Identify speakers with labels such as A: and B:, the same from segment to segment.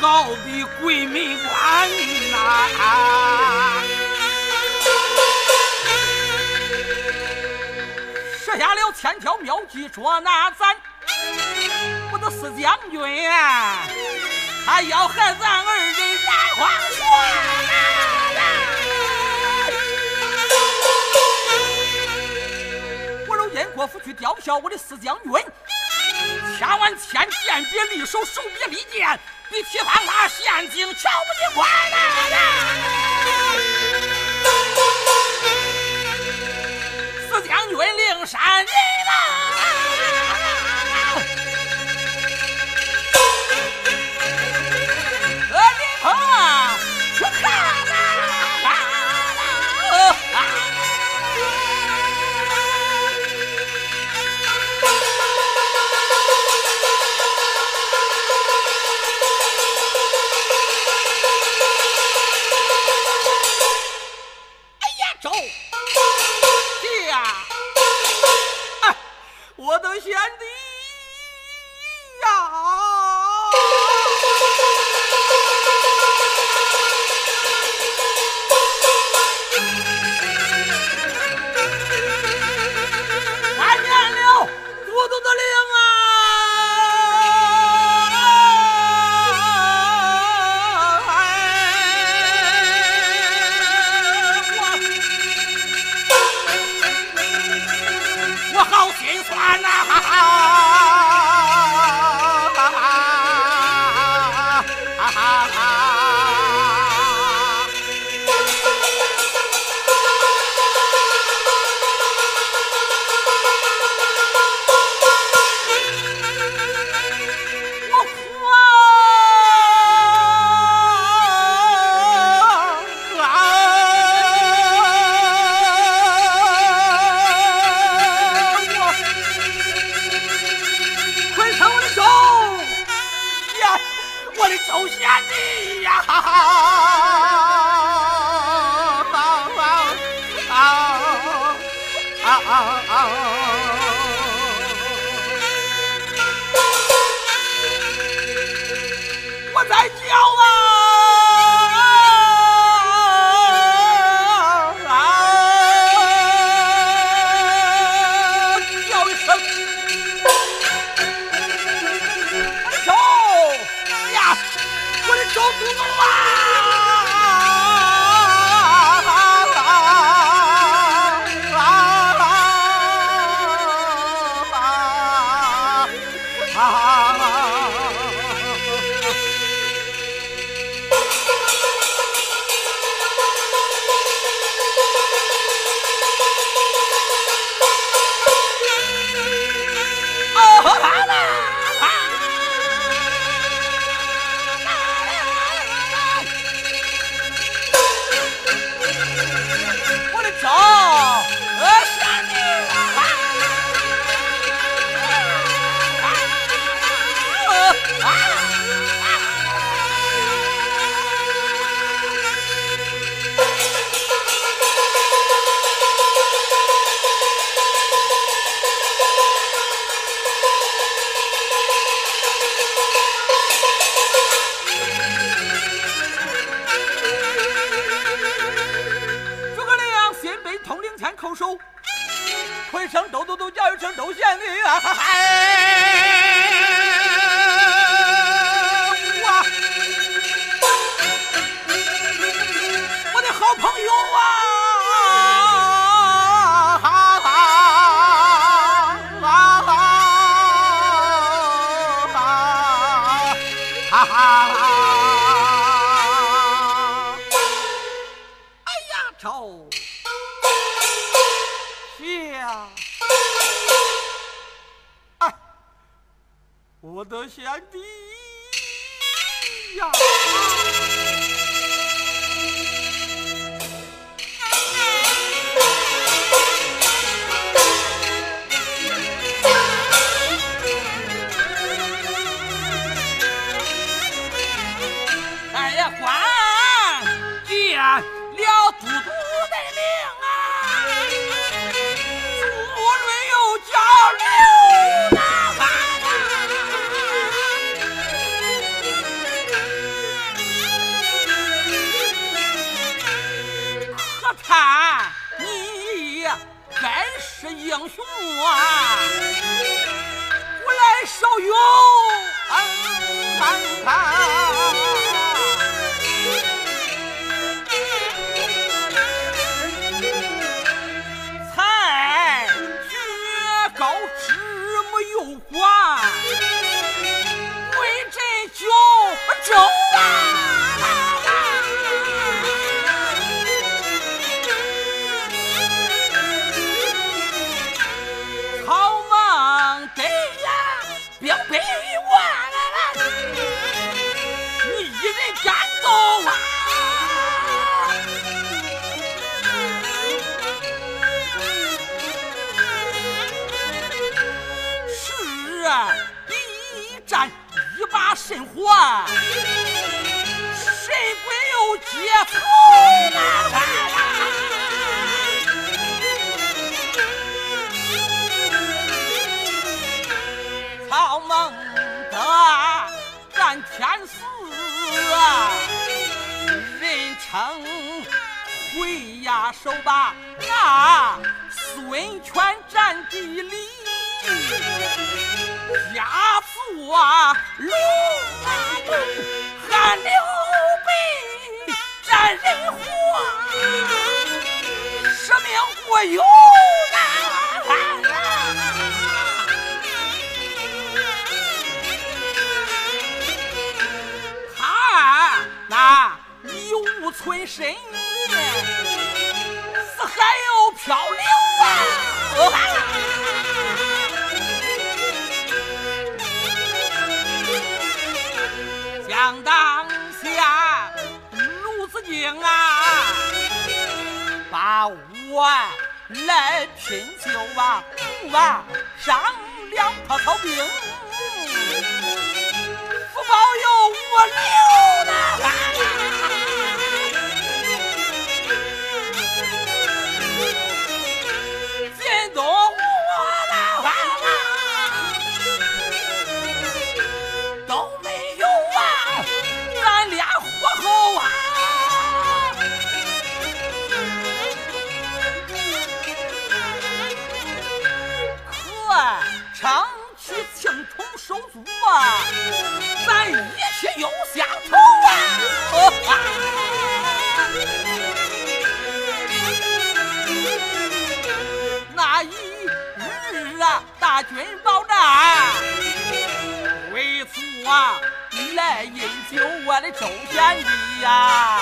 A: 好比鬼门关呐。设下了千条妙计捉拿咱，我的四将军还要害咱二人染黄泉。我让燕国府去吊销我的四将军，千万千剑别离手，手别离剑，比提防他陷阱瞧不见快呐！将军灵山人呐！aqui. 英雄啊，我来受用。甚火，神鬼有结仇啊！曹孟德战天死啊，人称回呀手把啊，孙权占地里，家父啊龙无存身，死海又漂流啊！想当下，鲁子敬啊，把我来拼就啊，啊，上两套草兵。保佑我刘大可成。青铜手足啊，咱一起有相投啊！那一日啊，大军报战，为祖啊来饮酒，我的周贤弟呀，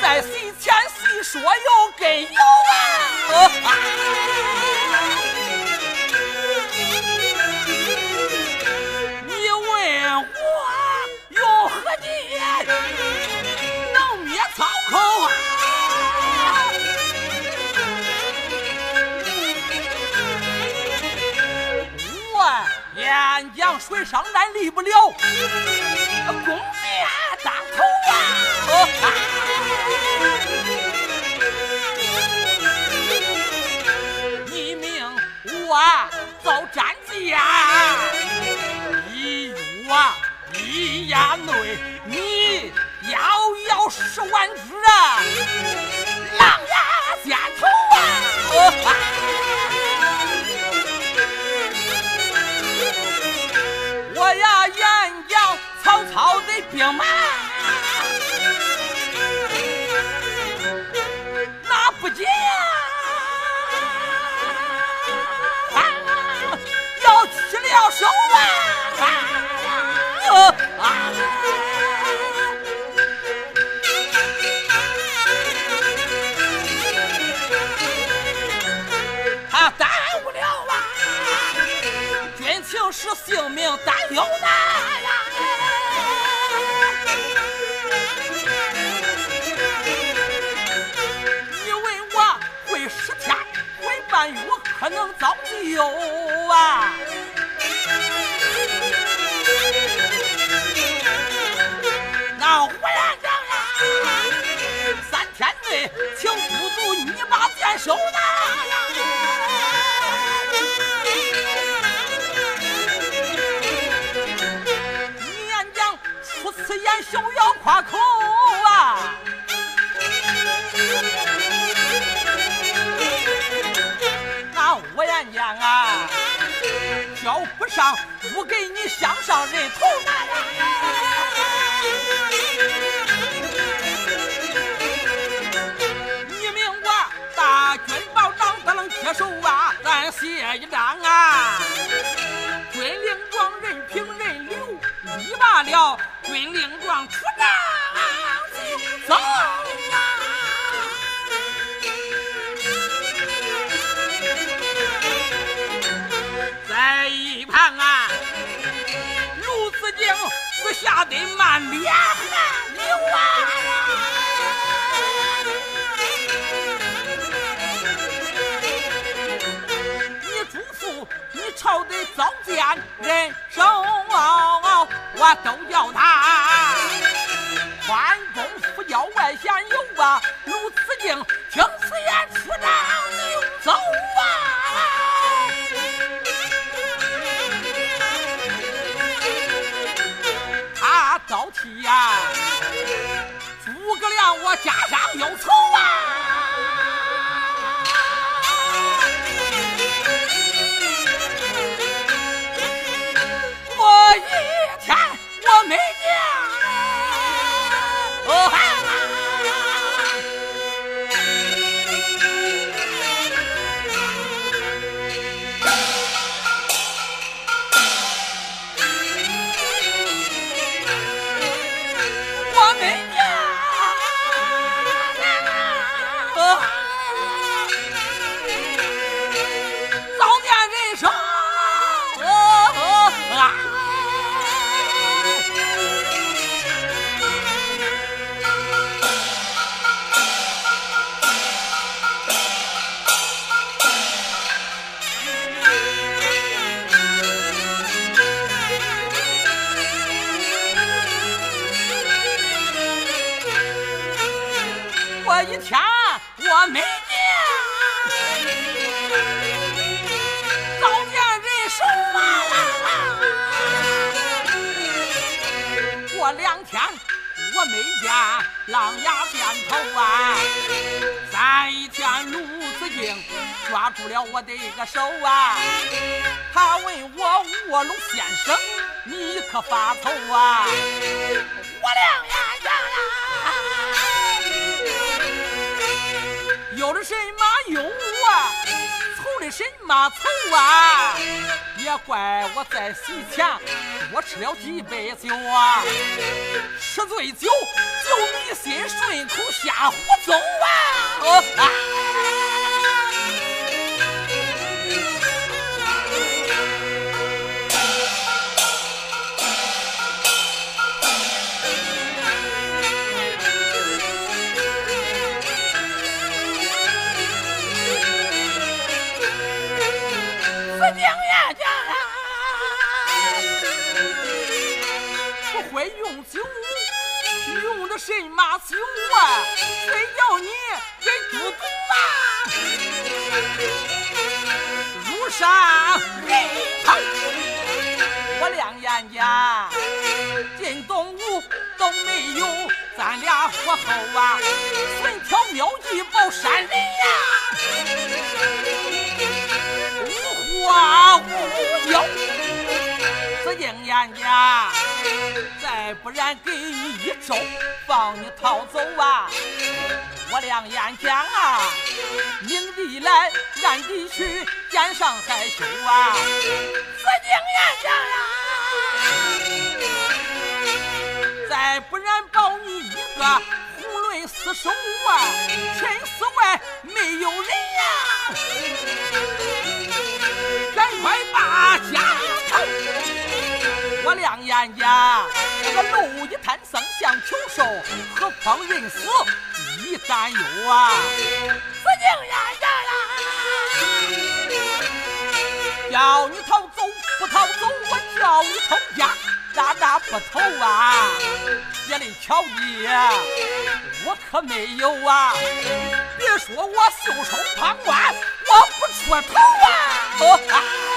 A: 在席前细说有根有啊！沿江水上难离不了，攻面当头啊！你命我造战架，一月一夜内。你遥遥十万只啊，操的兵马，那不假，要起了手啊！是性命担忧难呀！会半月可能遭救啊？那胡连长呀，三天内请督督你把剑收拿呀！此言休要夸口不上，不给你向上人头你命我大军保长不能接受啊，咱写一张啊，军令状任凭人留，立罢了。军令状出帐得满脸汗流啊！你祝福你朝的早见人可发愁啊？我两眼呀，有的什么用啊？愁的什么愁啊？也怪我在席前多吃了几杯酒啊！吃醉酒就迷心顺口瞎胡诌啊！神马酒啊，非要你给嘟嘟啊！入山人，我亮眼家进东吴都没有咱俩火候啊！存条妙计保山人呀，无花无忧，紫荆眼家。再不然给你一招，放你逃走啊！我两眼讲啊，明地来，暗地去，奸上害羞啊！死定眼家呀！再不然保你一个红轮厮守啊，陈寺外没有人呀！赶快把家！我亮眼家，这个蝼蚁贪生像求寿，何况人死一担忧啊！死定眼家呀！叫你逃走不逃走，我叫你偷家，大大不偷啊！也得巧你，我可没有啊！别说我袖手旁观，我不出头啊！我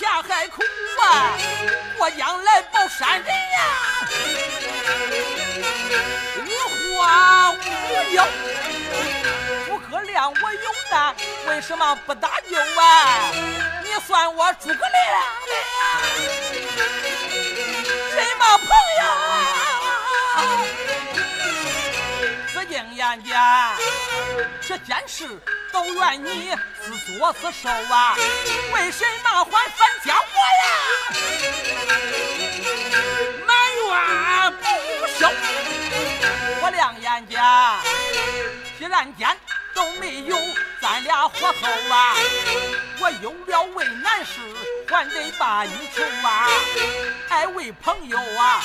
A: 下海口啊！我将来报山人呀，无花无忧。诸葛亮，我有难，为什么不搭救啊？你算我诸葛亮么朋友啊？经言讲，这件事都怨你自作自受啊！为什么还反将我呀？埋怨不休。我亮眼讲，既然间都没有咱俩活好啊，我有了为难事，还得把你求啊！哎，为朋友啊，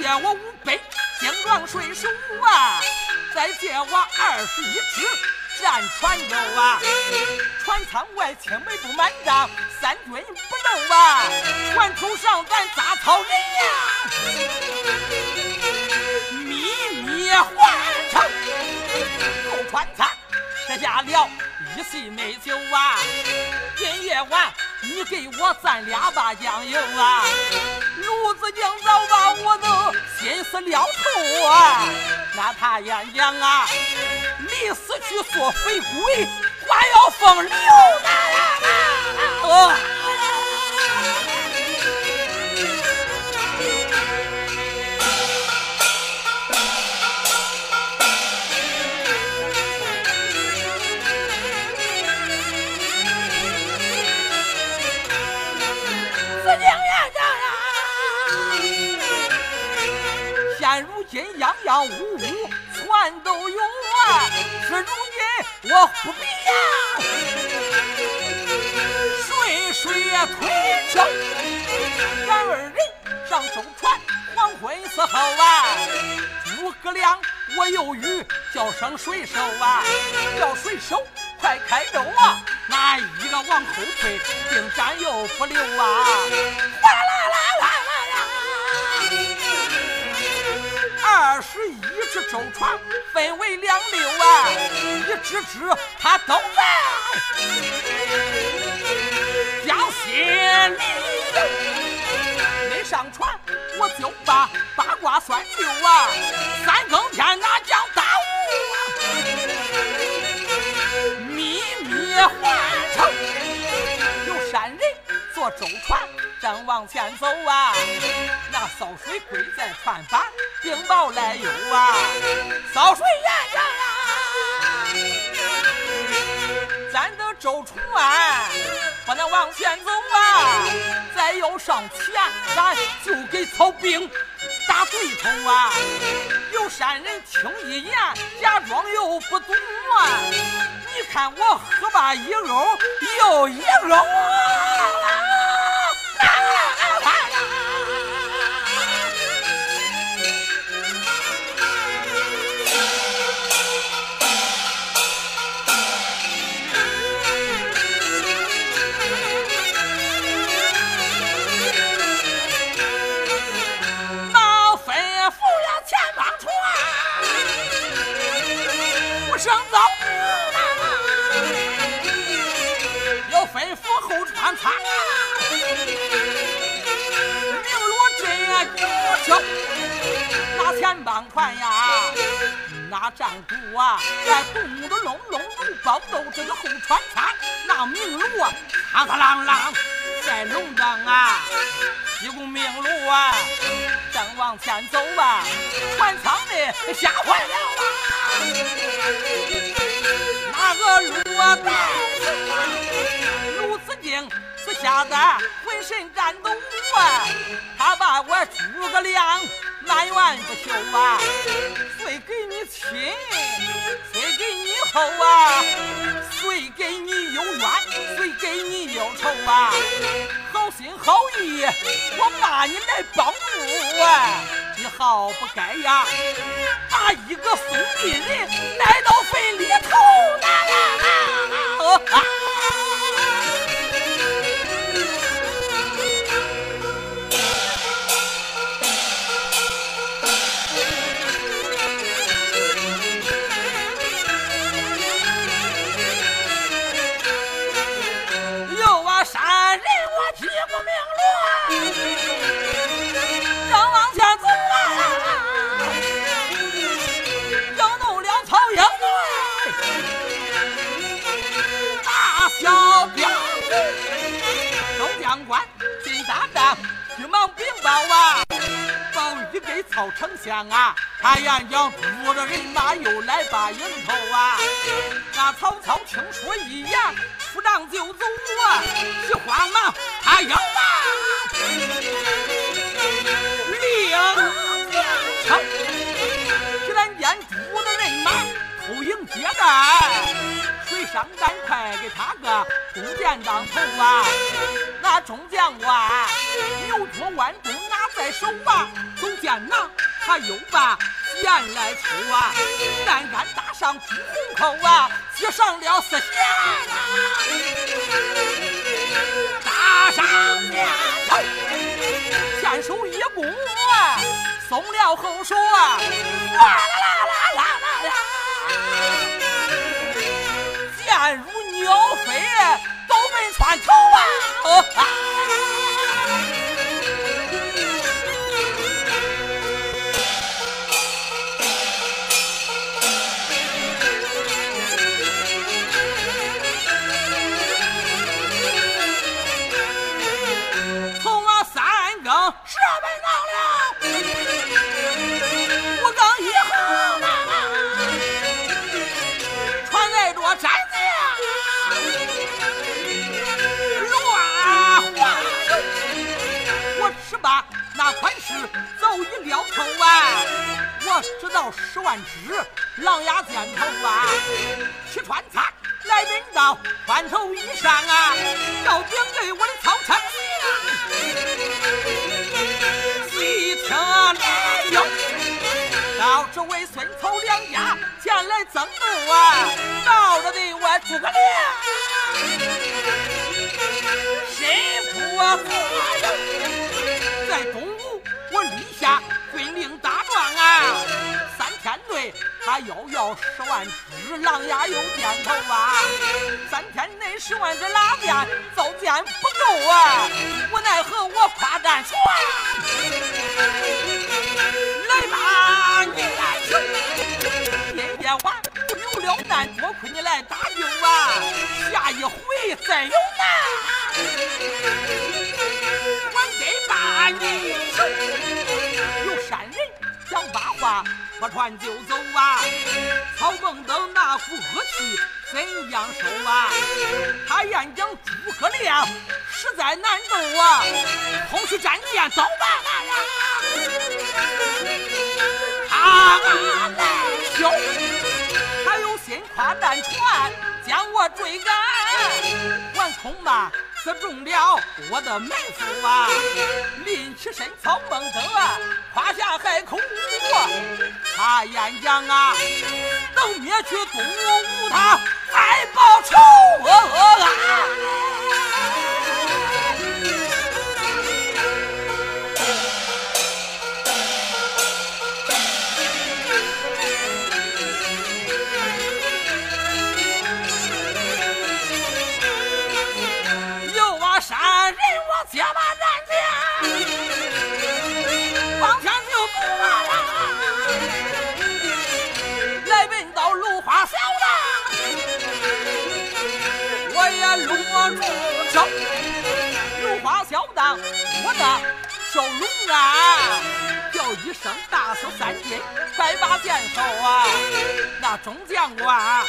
A: 借我五百精壮水手啊！再借我二十一只战船舟啊！船舱外青梅不满帐，三军不漏啊！船头上咱扎草人呀，秘密换成后船舱，吃下了一席美酒啊！今夜晚你给我咱俩把酱油啊！炉子硬早把我的心思了透啊！那他演讲啊，离死去做肥鬼，还要风流啊！子今样样屋屋全都有啊，是如今我不必呀，水水推车，咱二人上舟船，黄昏时候啊，诸葛亮我犹豫叫声水手啊，叫水手快开舟啊，那一个往后退，定战又不留啊，哗啦啦啦二十一只舟船分为两溜啊，一只只它都在江心里。没上船，我就把八卦算旧啊，三更天哪讲大雾啊，秘密换成有山人坐舟船正往前走啊，那扫水龟在船板禀报来有啊，扫水员长啊，咱的舟船不能往前走啊，再要上前咱就给曹兵打对头啊！有山人听一言，假装又不懂啊！你看我喝罢一瓯又一瓯啊！那战鼓啊，在咚咚隆隆如爆斗这个后船舱，那明罗啊，啷啷啷在龙岗啊。西宫明路啊，正往前走啊，船舱的吓坏了啊！那个路啊，卢子敬是吓得浑身颤抖啊！他把我诸葛亮埋怨不休啊！谁给你亲，谁给你厚啊？谁给你有冤，谁给你有仇啊？好心好意，我骂你来帮助啊！你好不该呀，把一个兄弟人带到坟里头啊！给曹丞相啊，他眼将多的人马又来把迎头啊。那曹操听说一言，出帐就走啊，急慌忙他要啊，领城只但见多的人马偷营接待，上单快给他个弓箭当头啊。那众将官牛角弯弓拿在手啊，走箭囊他又把箭来抽啊，单杆搭上朱红口啊，接上了四弦啊，搭上箭头，前手一弓，松了后手啊，哇啦啦啦啦啦啦，如鸟飞，都没穿头啊！从 我知道十万只狼牙箭头啊，去穿插来奔到穿头衣裳啊，要禀给我的曹丞相。细听来有，到这位孙曹两家前来争斗啊，到了的我诸葛亮，内他要要十万只狼牙有箭头啊，三天内十万只拉箭造箭不够啊，无奈何我夸战船，来吧你来求，今夜晚有了难，多亏你来搭救啊，下一回再有难，我得把你求。想把话不传就走啊！曹孟德那股恶气怎样收啊？他愿将诸葛亮实在难斗啊！空虚战舰走吧来呀！他来修，他有心夸战船将我追赶，还恐怕刺中了我的埋伏啊！临起身，曹孟德啊，胯下还口我，他眼将啊，等灭去东吴他再报仇啊！我接把战将，往前就走啊啦，来奔到芦花小荡，我也落住手，芦花小荡，我的小龙啊，一声大嫂三军，快把箭收啊！那中将官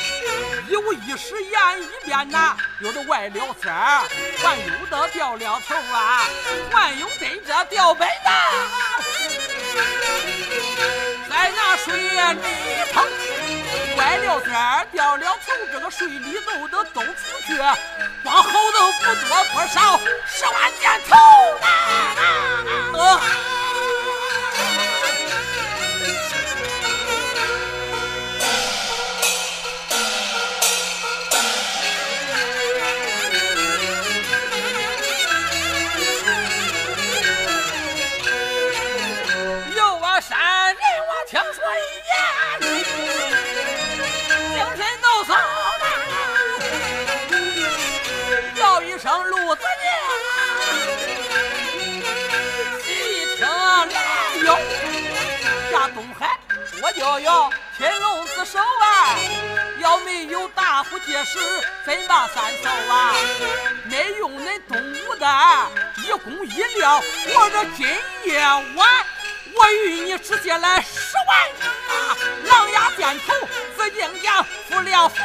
A: 一五一十言一遍呐，有的歪了词儿，还有的掉了头啊，万有对着掉背的，在那水里头歪了字儿，掉了头，这个水里头的都出去，往后头不多不少，十万箭头呐！啊有怎把三嫂啊？没用恁东吴的一工一料，我这今夜晚我与你直接来十万！狼牙箭头自应将服了服